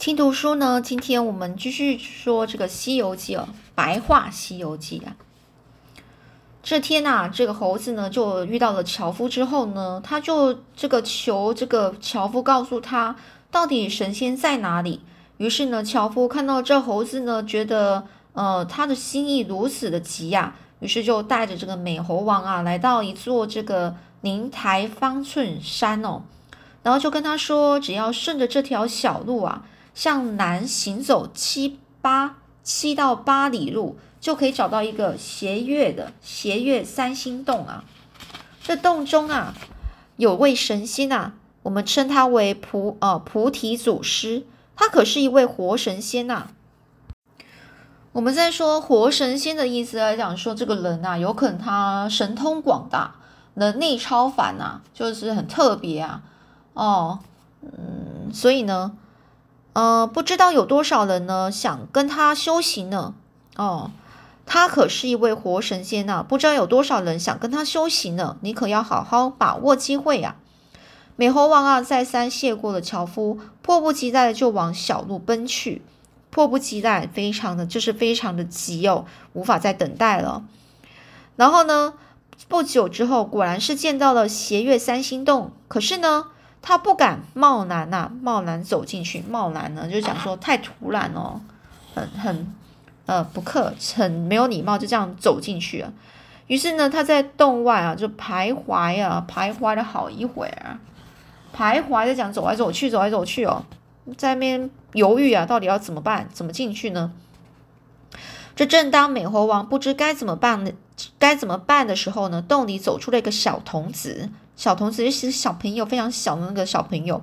听读书呢，今天我们继续说这个《西游记》哦，白话《西游记》啊。这天呐，这个猴子呢就遇到了樵夫之后呢，他就这个求这个樵夫告诉他到底神仙在哪里。于是呢，樵夫看到这猴子呢，觉得呃他的心意如此的急呀，于是就带着这个美猴王啊，来到一座这个灵台方寸山哦，然后就跟他说，只要顺着这条小路啊。向南行走七八七到八里路，就可以找到一个斜月的斜月三星洞啊。这洞中啊，有位神仙啊，我们称他为菩呃菩提祖师，他可是一位活神仙呐。我们在说活神仙的意思来讲，说这个人呐，有可能他神通广大，能力超凡呐，就是很特别啊。哦，嗯，所以呢。呃，不知道有多少人呢想跟他修行呢？哦，他可是一位活神仙呐！不知道有多少人想跟他修行呢？你可要好好把握机会呀！美猴王啊，再三谢过了樵夫，迫不及待的就往小路奔去，迫不及待，非常的就是非常的急哦，无法再等待了。然后呢，不久之后，果然是见到了斜月三星洞，可是呢。他不敢贸然呐，贸然走进去。贸然呢，就讲说太突然哦，很很呃不客，很没有礼貌，就这样走进去了。于是呢，他在洞外啊，就徘徊啊，徘徊了好一会儿，徘徊在讲走来走去，走来走去哦，在那边犹豫啊，到底要怎么办，怎么进去呢？这正当美猴王不知该怎么办的该怎么办的时候呢，洞里走出了一个小童子。小童子是小朋友，非常小的那个小朋友，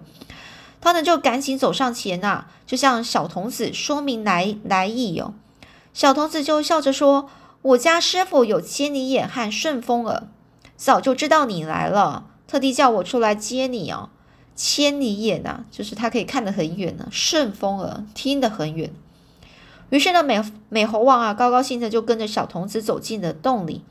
他呢就赶紧走上前呐，就向小童子说明来来意哦。小童子就笑着说：“我家师傅有千里眼和顺风耳，早就知道你来了，特地叫我出来接你哦。千里眼呐，就是他可以看得很远呢；顺风耳听得很远。于是呢，美美猴王啊，高高兴兴的就跟着小童子走进了洞里。”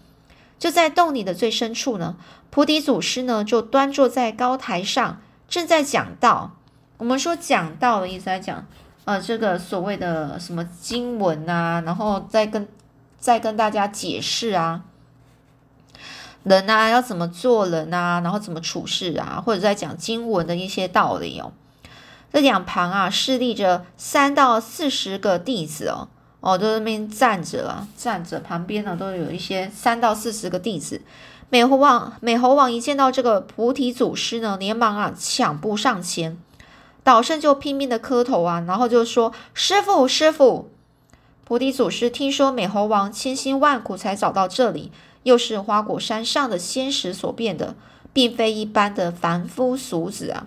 就在洞里的最深处呢，菩提祖师呢就端坐在高台上，正在讲道。我们说讲道的意思来讲，呃，这个所谓的什么经文啊，然后再跟再跟大家解释啊，人啊要怎么做人啊，然后怎么处事啊，或者在讲经文的一些道理哦。这两旁啊，侍立着三到四十个弟子哦。哦，都在那边站着啊，站着，旁边呢都有一些三到四十个弟子。美猴王，美猴王一见到这个菩提祖师呢，连忙啊抢步上前，倒身就拼命的磕头啊，然后就说：“师傅，师傅！”菩提祖师听说美猴王千辛万苦才找到这里，又是花果山上的仙石所变的，并非一般的凡夫俗子啊。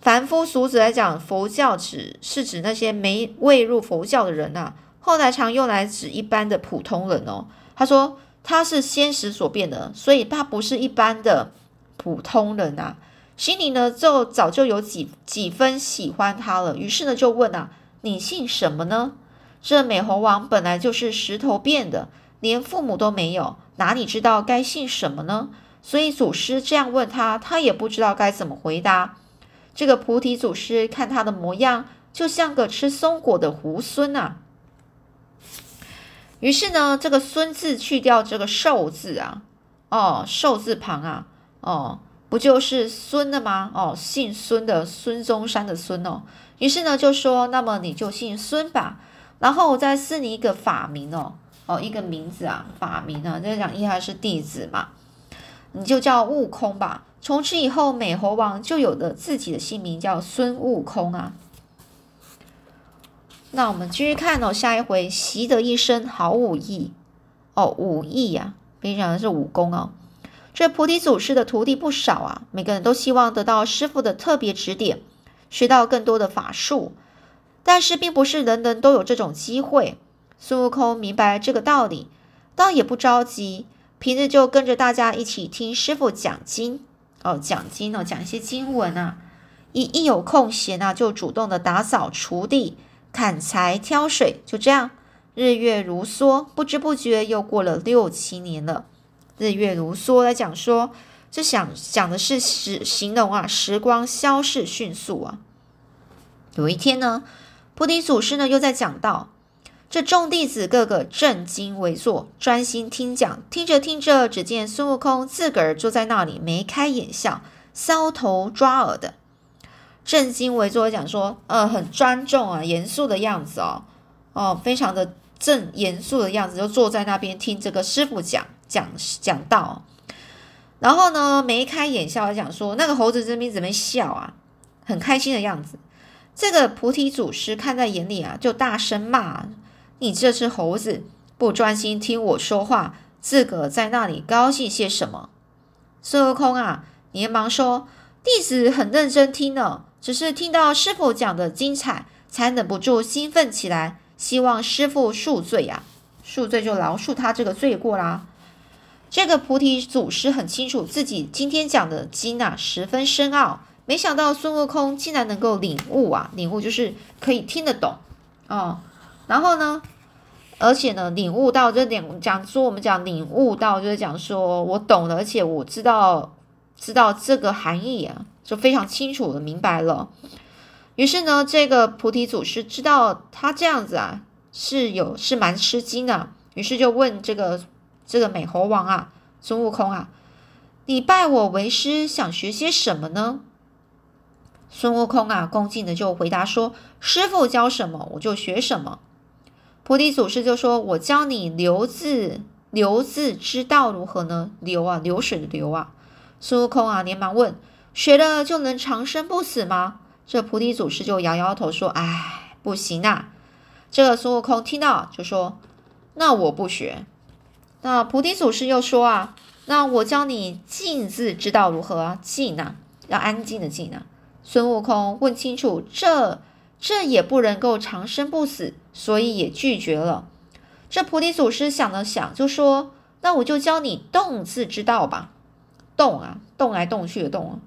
凡夫俗子来讲，佛教指是指那些没未入佛教的人呐。后来常用来指一般的普通人哦。他说他是仙石所变的，所以他不是一般的普通人啊。心里呢就早就有几几分喜欢他了，于是呢就问啊：“你姓什么呢？”这美猴王本来就是石头变的，连父母都没有，哪里知道该姓什么呢？所以祖师这样问他，他也不知道该怎么回答。这个菩提祖师看他的模样，就像个吃松果的猢狲啊。于是呢，这个“孙”字去掉这个“寿”字啊，哦，寿字旁啊，哦，不就是孙的吗？哦，姓孙的孙中山的孙哦。于是呢，就说，那么你就姓孙吧，然后我再赐你一个法名哦，哦，一个名字啊，法名啊，就讲一他是弟子嘛，你就叫悟空吧。从此以后，美猴王就有了自己的姓名，叫孙悟空啊。那我们继续看哦，下一回习得一身好武艺哦，武艺呀，非常的是武功哦。这菩提祖师的徒弟不少啊，每个人都希望得到师傅的特别指点，学到更多的法术。但是并不是人人都有这种机会。孙悟空明白这个道理，倒也不着急，平日就跟着大家一起听师傅讲经哦，讲经哦，讲一些经文啊。一一有空闲啊，就主动的打扫锄地。砍柴挑水，就这样，日月如梭，不知不觉又过了六七年了。日月如梭来讲说，这想讲的是时形容啊，时光消逝迅速啊。有一天呢，菩提祖师呢又在讲道，这众弟子个个正襟危坐，专心听讲。听着听着，只见孙悟空自个儿坐在那里，眉开眼笑，搔头抓耳的。正襟危坐讲说，呃，很庄重啊，严肃的样子哦，哦，非常的正严肃的样子，就坐在那边听这个师傅讲讲讲道。然后呢，眉开眼笑讲说，那个猴子这边怎么笑啊？很开心的样子。这个菩提祖师看在眼里啊，就大声骂：“你这只猴子，不专心听我说话，自个在那里高兴些什么？”孙悟空啊，连忙说：“弟子很认真听呢，只是听到师傅讲的精彩，才忍不住兴奋起来，希望师傅恕罪呀，恕罪就饶恕他这个罪过啦。”这个菩提祖师很清楚自己今天讲的经啊，十分深奥。没想到孙悟空竟然能够领悟啊！领悟就是可以听得懂哦。然后呢，而且呢，领悟到这点讲说，我们讲领悟到就是讲说我懂了，而且我知道知道这个含义啊，就非常清楚的明白了。于是呢，这个菩提祖师知道他这样子啊是有是蛮吃惊的，于是就问这个这个美猴王啊，孙悟空啊，你拜我为师，想学些什么呢？孙悟空啊，恭敬的就回答说：“师傅教什么，我就学什么。”菩提祖师就说：“我教你流字，流字之道如何呢？流啊，流水的流啊。”孙悟空啊，连忙问：“学了就能长生不死吗？”这菩提祖师就摇摇头说：“哎，不行啊。”这个孙悟空听到就说：“那我不学。”那菩提祖师又说：“啊，那我教你静字之道如何啊？静啊，要安静的静啊。”孙悟空问清楚，这这也不能够长生不死，所以也拒绝了。这菩提祖师想了想，就说：“那我就教你动字之道吧。动啊，动来动去的动啊。”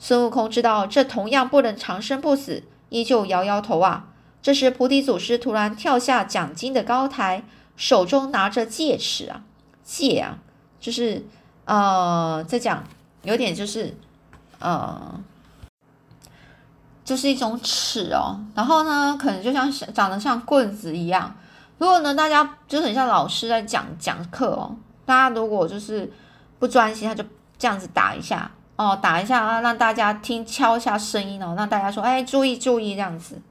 孙悟空知道这同样不能长生不死，依旧摇摇头啊。这时菩提祖师突然跳下讲经的高台，手中拿着戒尺啊，戒啊，就是呃，在讲有点就是呃。就是一种尺哦，然后呢，可能就像长得像棍子一样。如果呢，大家就很像老师在讲讲课哦，大家如果就是不专心，他就这样子打一下哦，打一下啊，让大家听敲一下声音哦，让大家说哎，注意注意这样子。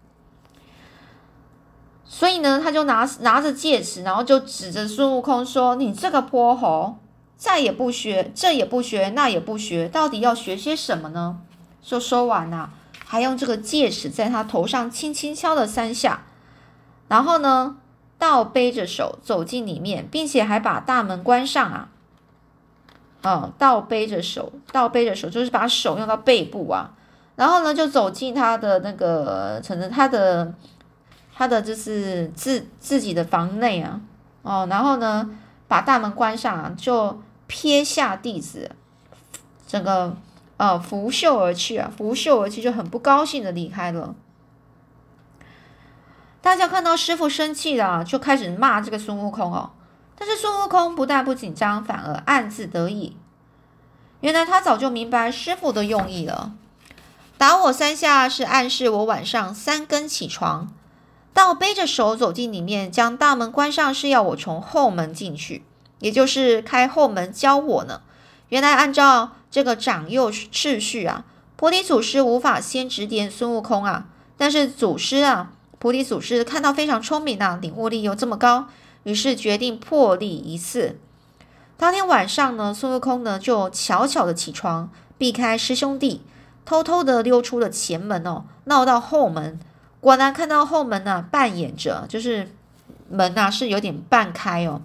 所以呢，他就拿拿着戒尺，然后就指着孙悟空说：“你这个泼猴，再也不学，这也不学，那也不学，到底要学些什么呢？”说说完了。还用这个戒尺在他头上轻轻敲了三下，然后呢，倒背着手走进里面，并且还把大门关上啊。嗯，倒背着手，倒背着手就是把手用到背部啊，然后呢，就走进他的那个，可能他的他的就是自自己的房内啊。哦，然后呢，把大门关上啊，就撇下弟子，整个。呃，拂袖而去啊，拂袖而去就很不高兴的离开了。大家看到师傅生气了，就开始骂这个孙悟空哦。但是孙悟空不但不紧张，反而暗自得意。原来他早就明白师傅的用意了。打我三下是暗示我晚上三更起床，但我背着手走进里面，将大门关上是要我从后门进去，也就是开后门教我呢。原来按照。这个长幼次序啊，菩提祖师无法先指点孙悟空啊。但是祖师啊，菩提祖师看到非常聪明啊，领悟力又这么高，于是决定破例一次。当天晚上呢，孙悟空呢就悄悄的起床，避开师兄弟，偷偷的溜出了前门哦，闹到后门。果然看到后门呢，半掩着，就是门呐是有点半开哦。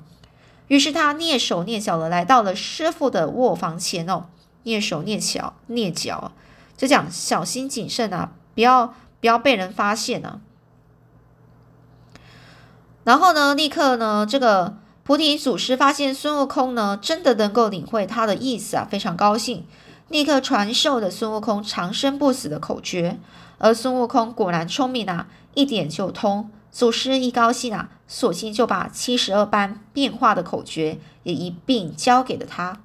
于是他蹑手蹑脚的来到了师傅的卧房前哦。蹑手蹑脚，蹑脚，就讲小心谨慎啊，不要不要被人发现啊。然后呢，立刻呢，这个菩提祖师发现孙悟空呢，真的能够领会他的意思啊，非常高兴，立刻传授了孙悟空长生不死的口诀。而孙悟空果然聪明啊，一点就通。祖师一高兴啊，索性就把七十二般变化的口诀也一并教给了他。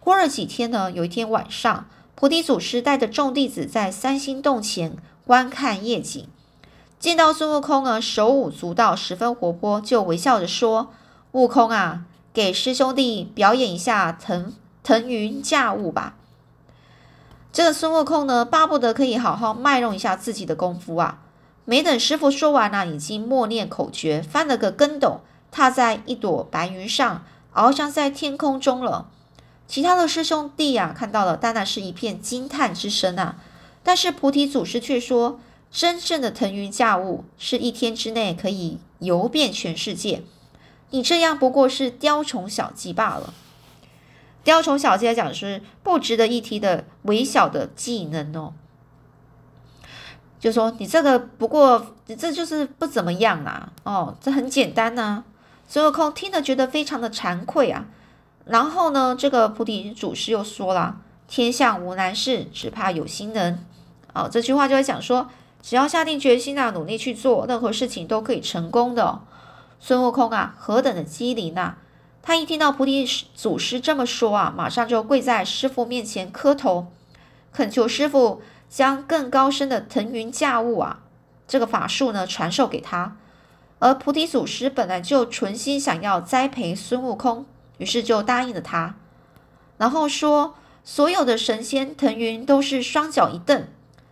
过了几天呢，有一天晚上，菩提祖师带着众弟子在三星洞前观看夜景。见到孙悟空呢，手舞足蹈，十分活泼，就微笑着说：“悟空啊，给师兄弟表演一下腾腾云驾雾吧。”这个孙悟空呢，巴不得可以好好卖弄一下自己的功夫啊！没等师傅说完呢，已经默念口诀，翻了个跟斗，踏在一朵白云上，翱翔在天空中了。其他的师兄弟呀，看到了，当然是一片惊叹之声啊！但是菩提祖师却说，真正的腾云驾雾，是一天之内可以游遍全世界。你这样不过是雕虫小技罢了。雕虫小技来讲是不值得一提的微小的技能哦。就说你这个不过，你这就是不怎么样啊！哦，这很简单呐。孙悟空听了觉得非常的惭愧啊。然后呢，这个菩提祖师又说了：“天下无难事，只怕有心人。”哦，这句话就在讲说，只要下定决心啊，努力去做，任何事情都可以成功的。孙悟空啊，何等的机灵呐！他一听到菩提祖师这么说啊，马上就跪在师傅面前磕头，恳求师傅将更高深的腾云驾雾啊这个法术呢传授给他。而菩提祖师本来就存心想要栽培孙悟空。于是就答应了他，然后说：“所有的神仙腾云都是双脚一蹬，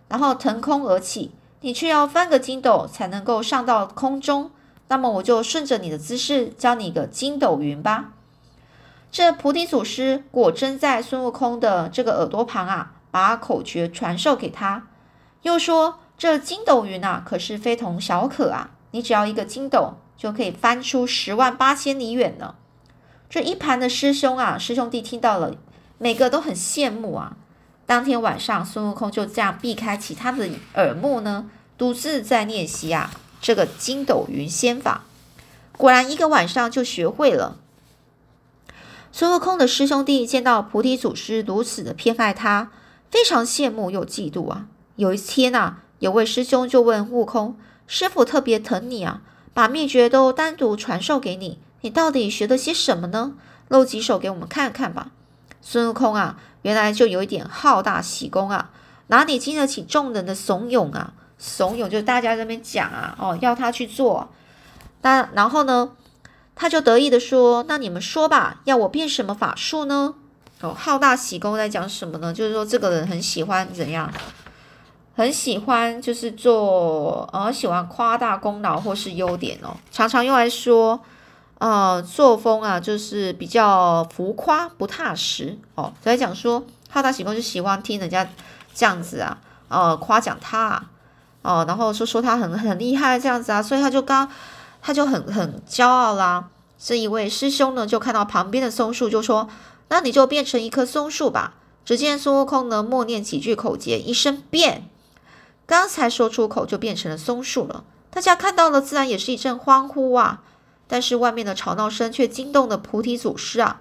然后腾空而起，你却要翻个筋斗才能够上到空中。那么我就顺着你的姿势教你个筋斗云吧。”这菩提祖师果真在孙悟空的这个耳朵旁啊，把口诀传授给他，又说：“这筋斗云啊，可是非同小可啊！你只要一个筋斗，就可以翻出十万八千里远呢。”这一盘的师兄啊，师兄弟听到了，每个都很羡慕啊。当天晚上，孙悟空就这样避开其他的耳目呢，独自在练习啊这个筋斗云仙法。果然，一个晚上就学会了。孙悟空的师兄弟见到菩提祖师如此的偏爱他，非常羡慕又嫉妒啊。有一天呐，有位师兄就问悟空：“师傅特别疼你啊，把秘诀都单独传授给你。”你到底学了些什么呢？露几手给我们看看吧。孙悟空啊，原来就有一点好大喜功啊，哪里经得起众人的怂恿啊？怂恿就是大家这边讲啊，哦，要他去做。那然后呢，他就得意的说：“那你们说吧，要我变什么法术呢？”哦，好大喜功在讲什么呢？就是说这个人很喜欢怎样？很喜欢就是做，呃，喜欢夸大功劳或是优点哦，常常用来说。呃，作风啊，就是比较浮夸、不踏实哦。所以讲说，好大喜功就喜欢听人家这样子啊，呃，夸奖他啊哦，然后说说他很很厉害这样子啊，所以他就刚他就很很骄傲啦。这一位师兄呢，就看到旁边的松树，就说：“那你就变成一棵松树吧。”只见孙悟空呢，默念几句口诀，一声变，刚才说出口就变成了松树了。大家看到了，自然也是一阵欢呼啊。但是外面的吵闹声却惊动了菩提祖师啊！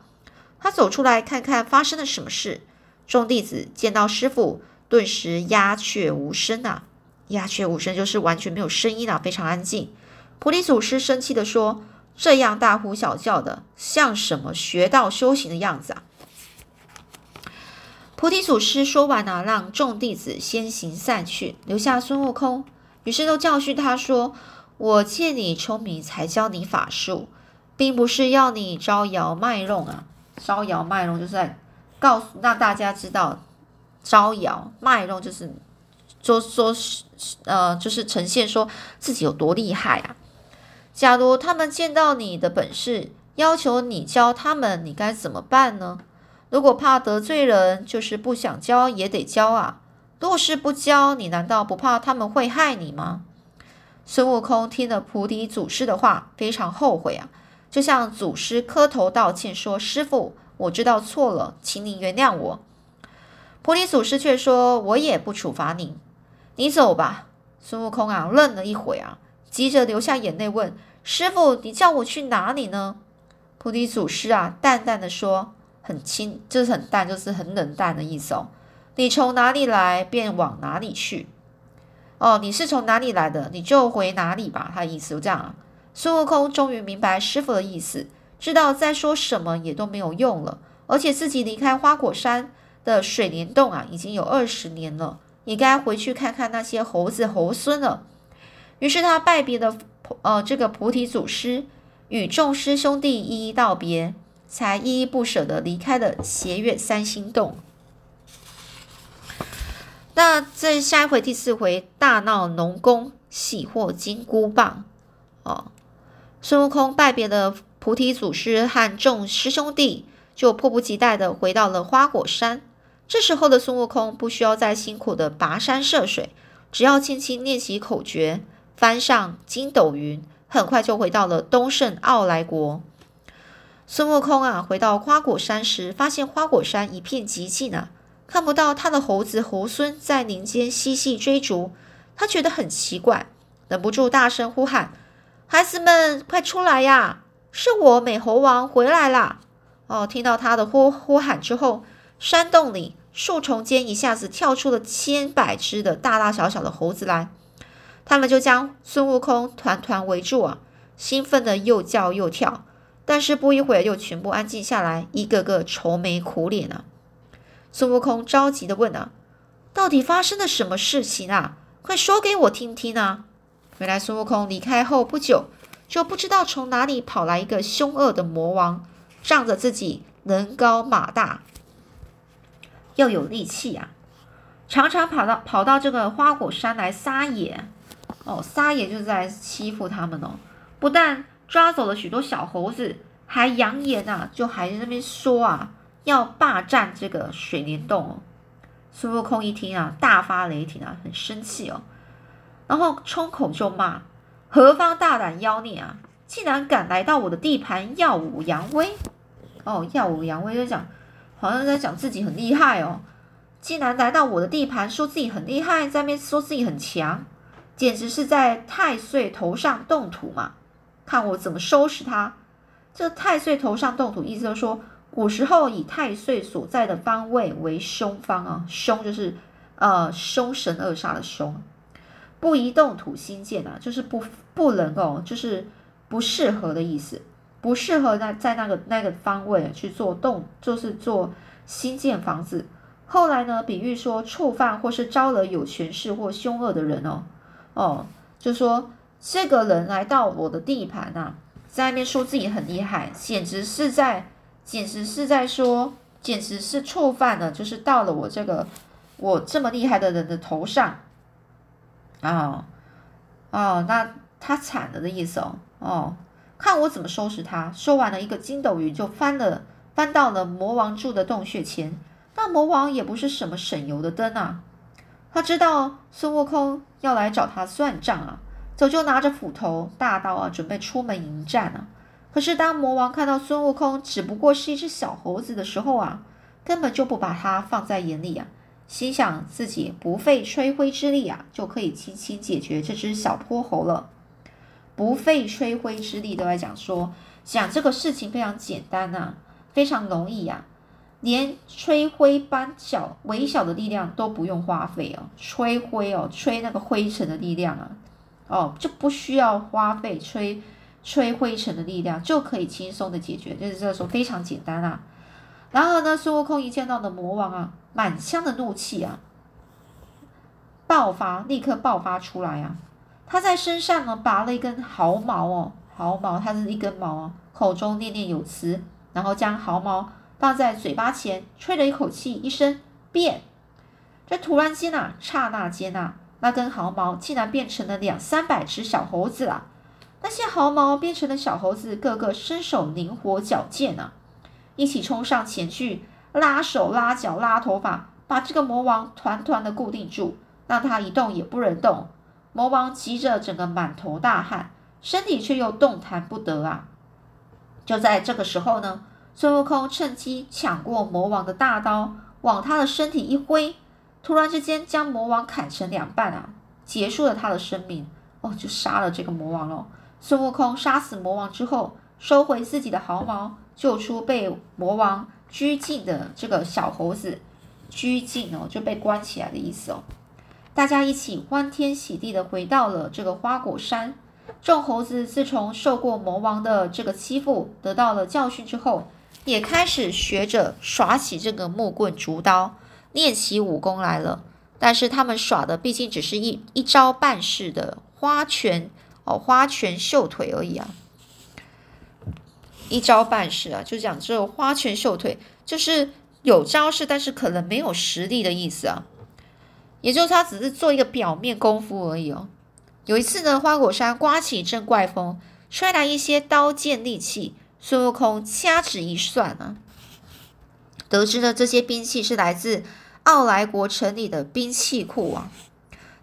他走出来看看发生了什么事。众弟子见到师傅，顿时鸦雀无声啊！鸦雀无声就是完全没有声音啊，非常安静。菩提祖师生气的说：“这样大呼小叫的，像什么学道修行的样子啊？”菩提祖师说完呢，让众弟子先行散去，留下孙悟空。于是都教训他说。我见你聪明，才教你法术，并不是要你招摇卖弄啊！招摇卖弄就是在告诉让大家知道，招摇卖弄就是说说呃，就是呈现说自己有多厉害啊！假如他们见到你的本事，要求你教他们，你该怎么办呢？如果怕得罪人，就是不想教也得教啊！若是不教，你难道不怕他们会害你吗？孙悟空听了菩提祖师的话，非常后悔啊，就向祖师磕头道歉，说：“师傅，我知道错了，请你原谅我。”菩提祖师却说：“我也不处罚你，你走吧。”孙悟空啊，愣了一会啊，急着流下眼泪问：“师傅，你叫我去哪里呢？”菩提祖师啊，淡淡的说：“很轻，就是很淡，就是很冷淡的意思哦。你从哪里来，便往哪里去。”哦，你是从哪里来的，你就回哪里吧。他的意思就这样啊。孙悟空终于明白师傅的意思，知道再说什么也都没有用了，而且自己离开花果山的水帘洞啊，已经有二十年了，也该回去看看那些猴子猴孙了。于是他拜别了呃这个菩提祖师，与众师兄弟一一道别，才依依不舍的离开了斜月三星洞。那在下一回第四回大闹农宫，喜获金箍棒哦。孙悟空拜别了菩提祖师和众师兄弟，就迫不及待的回到了花果山。这时候的孙悟空不需要再辛苦的跋山涉水，只要轻轻念起口诀，翻上筋斗云，很快就回到了东胜傲来国。孙悟空啊，回到花果山时，发现花果山一片寂静啊。看不到他的猴子猴孙在林间嬉戏追逐，他觉得很奇怪，忍不住大声呼喊：“孩子们，快出来呀！是我美猴王回来啦！”哦，听到他的呼呼喊之后，山洞里、树丛间一下子跳出了千百只的大大小小的猴子来，他们就将孙悟空团团围住啊，兴奋的又叫又跳，但是不一会儿又全部安静下来，一个个愁眉苦脸啊。孙悟空着急的问：“啊，到底发生了什么事情啊？快说给我听听啊！”原来孙悟空离开后不久，就不知道从哪里跑来一个凶恶的魔王，仗着自己人高马大，又有力气啊，常常跑到跑到这个花果山来撒野。哦，撒野就是在欺负他们哦。不但抓走了许多小猴子，还扬言啊，就还在那边说啊。要霸占这个水帘洞哦！孙悟空一听啊，大发雷霆啊，很生气哦，然后冲口就骂：“何方大胆妖孽啊！竟然敢来到我的地盘耀武扬威！”哦，耀武扬威就讲，好像在讲自己很厉害哦。竟然来到我的地盘，说自己很厉害，在那边说自己很强，简直是在太岁头上动土嘛！看我怎么收拾他！这太岁头上动土，意思就是说。古时候以太岁所在的方位为凶方啊，凶就是呃凶神恶煞的凶，不移动土兴建啊，就是不不能够，就是不适合的意思，不适合在在那个那个方位去做动，就是做新建房子。后来呢，比喻说触犯或是招惹有权势或凶恶的人哦，哦，就说这个人来到我的地盘啊，在那边说自己很厉害，简直是在。简直是在说，简直是触犯了，就是到了我这个我这么厉害的人的头上，啊，哦，那他惨了的意思哦，哦，看我怎么收拾他！说完了一个筋斗云就翻了，翻到了魔王住的洞穴前。那魔王也不是什么省油的灯啊，他知道孙悟空要来找他算账啊，早就拿着斧头、大刀啊，准备出门迎战啊。可是，当魔王看到孙悟空只不过是一只小猴子的时候啊，根本就不把他放在眼里啊，心想自己不费吹灰之力啊，就可以轻轻解决这只小泼猴了。不费吹灰之力都在讲说，讲这个事情非常简单呐，非常容易呀，连吹灰般小微小的力量都不用花费哦，吹灰哦，吹那个灰尘的力量啊，哦，就不需要花费吹。吹灰尘的力量就可以轻松的解决，就是这个时候非常简单啊。然后呢，孙悟空一见到的魔王啊，满腔的怒气啊，爆发，立刻爆发出来啊。他在身上呢拔了一根毫毛哦，毫毛，它是一根毛哦，口中念念有词，然后将毫毛放在嘴巴前，吹了一口气，一声变。这突然间啊，刹那间啊，那根毫毛竟然变成了两三百只小猴子了。那些毫毛变成的小猴子，个个身手灵活矫健啊，一起冲上前去，拉手拉脚拉头发，把这个魔王团团的固定住，让他一动也不能动。魔王急着整个满头大汗，身体却又动弹不得啊！就在这个时候呢，孙悟空趁机抢过魔王的大刀，往他的身体一挥，突然之间将魔王砍成两半啊，结束了他的生命哦，就杀了这个魔王喽。孙悟空杀死魔王之后，收回自己的毫毛，救出被魔王拘禁的这个小猴子，拘禁哦，就被关起来的意思哦。大家一起欢天喜地的回到了这个花果山。众猴子自从受过魔王的这个欺负，得到了教训之后，也开始学着耍起这个木棍、竹刀，练起武功来了。但是他们耍的毕竟只是一一招半式的。花拳哦，花拳绣腿而已啊，一招半式啊，就讲这花拳绣腿，就是有招式，但是可能没有实力的意思啊。也就是他只是做一个表面功夫而已哦。有一次呢，花果山刮起一阵怪风，吹来一些刀剑利器。孙悟空掐指一算啊，得知呢这些兵器是来自奥莱国城里的兵器库啊。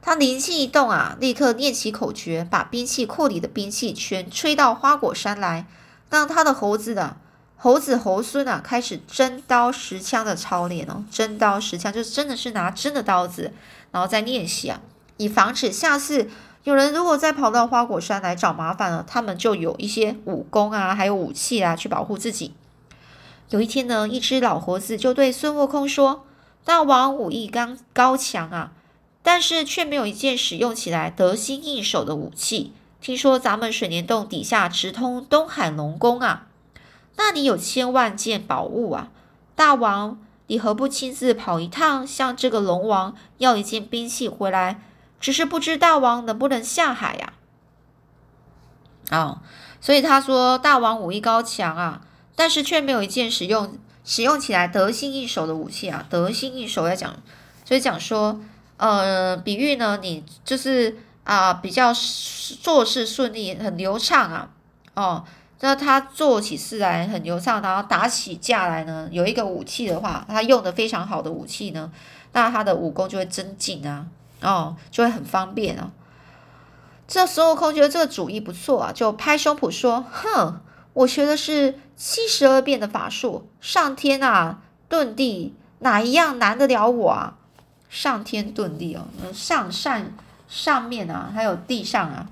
他灵机一动啊，立刻念起口诀，把兵器库里的兵器全吹到花果山来，让他的猴子的猴子猴孙啊开始真刀实枪的操练哦。真刀实枪就是真的是拿真的刀子，然后再练习啊，以防止下次有人如果再跑到花果山来找麻烦了，他们就有一些武功啊，还有武器啊去保护自己。有一天呢，一只老猴子就对孙悟空说：“大王武艺刚高强啊。”但是却没有一件使用起来得心应手的武器。听说咱们水帘洞底下直通东海龙宫啊，那里有千万件宝物啊！大王，你何不亲自跑一趟，向这个龙王要一件兵器回来？只是不知大王能不能下海呀？啊，所以他说大王武艺高强啊，但是却没有一件使用使用起来得心应手的武器啊！得心应手要讲，所以讲说。呃，比喻呢，你就是啊，比较做事顺利，很流畅啊，哦，那他做起事来很流畅，然后打起架来呢，有一个武器的话，他用的非常好的武器呢，那他的武功就会增进啊，哦，就会很方便啊。这孙悟空觉得这个主意不错啊，就拍胸脯说：“哼，我学的是七十二变的法术，上天啊，遁地，哪一样难得了我啊？”上天遁地哦，上上上面啊，还有地上啊，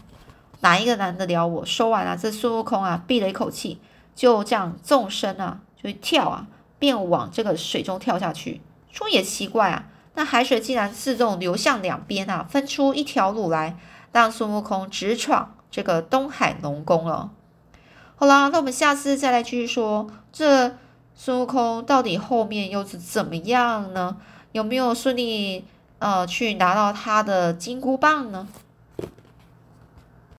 哪一个难得了我？说完了，这孙悟空啊，闭了一口气，就这样纵身啊，就跳啊，便往这个水中跳下去。说也奇怪啊，那海水竟然自动流向两边啊，分出一条路来，让孙悟空直闯这个东海龙宫了。好啦，那我们下次再来继续说，这孙悟空到底后面又是怎么样呢？有没有顺利呃去拿到他的金箍棒呢？